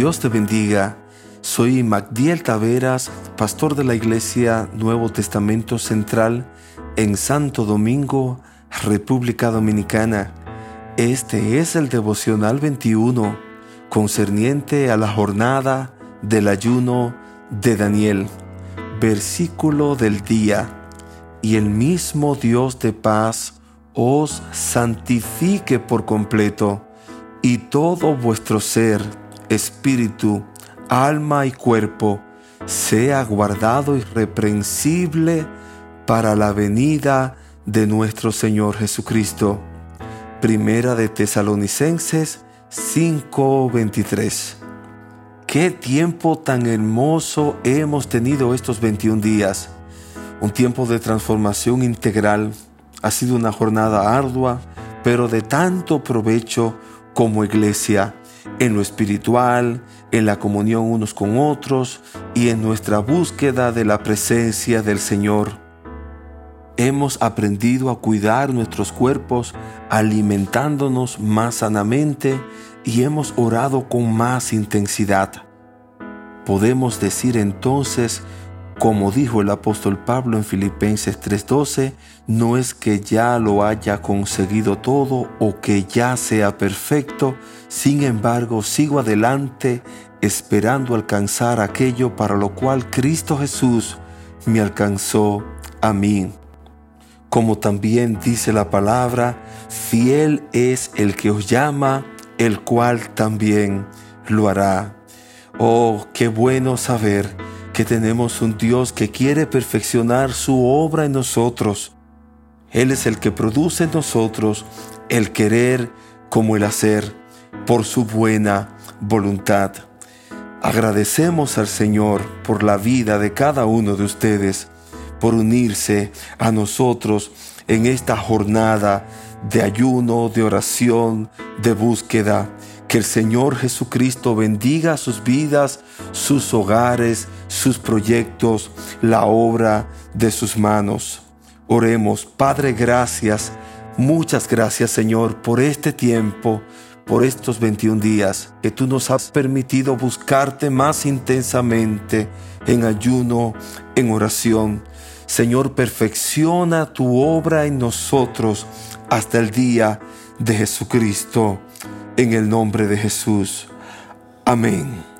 Dios te bendiga. Soy Magdiel Taveras, pastor de la Iglesia Nuevo Testamento Central en Santo Domingo, República Dominicana. Este es el devocional 21, concerniente a la jornada del ayuno de Daniel. Versículo del día. Y el mismo Dios de paz os santifique por completo, y todo vuestro ser, espíritu, alma y cuerpo sea guardado irreprensible para la venida de nuestro Señor Jesucristo. Primera de Tesalonicenses 5:23. Qué tiempo tan hermoso hemos tenido estos 21 días. Un tiempo de transformación integral. Ha sido una jornada ardua, pero de tanto provecho como iglesia en lo espiritual, en la comunión unos con otros y en nuestra búsqueda de la presencia del Señor. Hemos aprendido a cuidar nuestros cuerpos alimentándonos más sanamente y hemos orado con más intensidad. Podemos decir entonces como dijo el apóstol Pablo en Filipenses 3:12, no es que ya lo haya conseguido todo o que ya sea perfecto, sin embargo sigo adelante esperando alcanzar aquello para lo cual Cristo Jesús me alcanzó a mí. Como también dice la palabra, fiel es el que os llama, el cual también lo hará. Oh, qué bueno saber que tenemos un Dios que quiere perfeccionar su obra en nosotros. Él es el que produce en nosotros el querer como el hacer por su buena voluntad. Agradecemos al Señor por la vida de cada uno de ustedes, por unirse a nosotros en esta jornada de ayuno, de oración, de búsqueda. Que el Señor Jesucristo bendiga sus vidas, sus hogares, sus proyectos, la obra de sus manos. Oremos, Padre, gracias, muchas gracias Señor por este tiempo, por estos 21 días que tú nos has permitido buscarte más intensamente en ayuno, en oración. Señor, perfecciona tu obra en nosotros hasta el día de Jesucristo en el nombre de Jesús. Amén.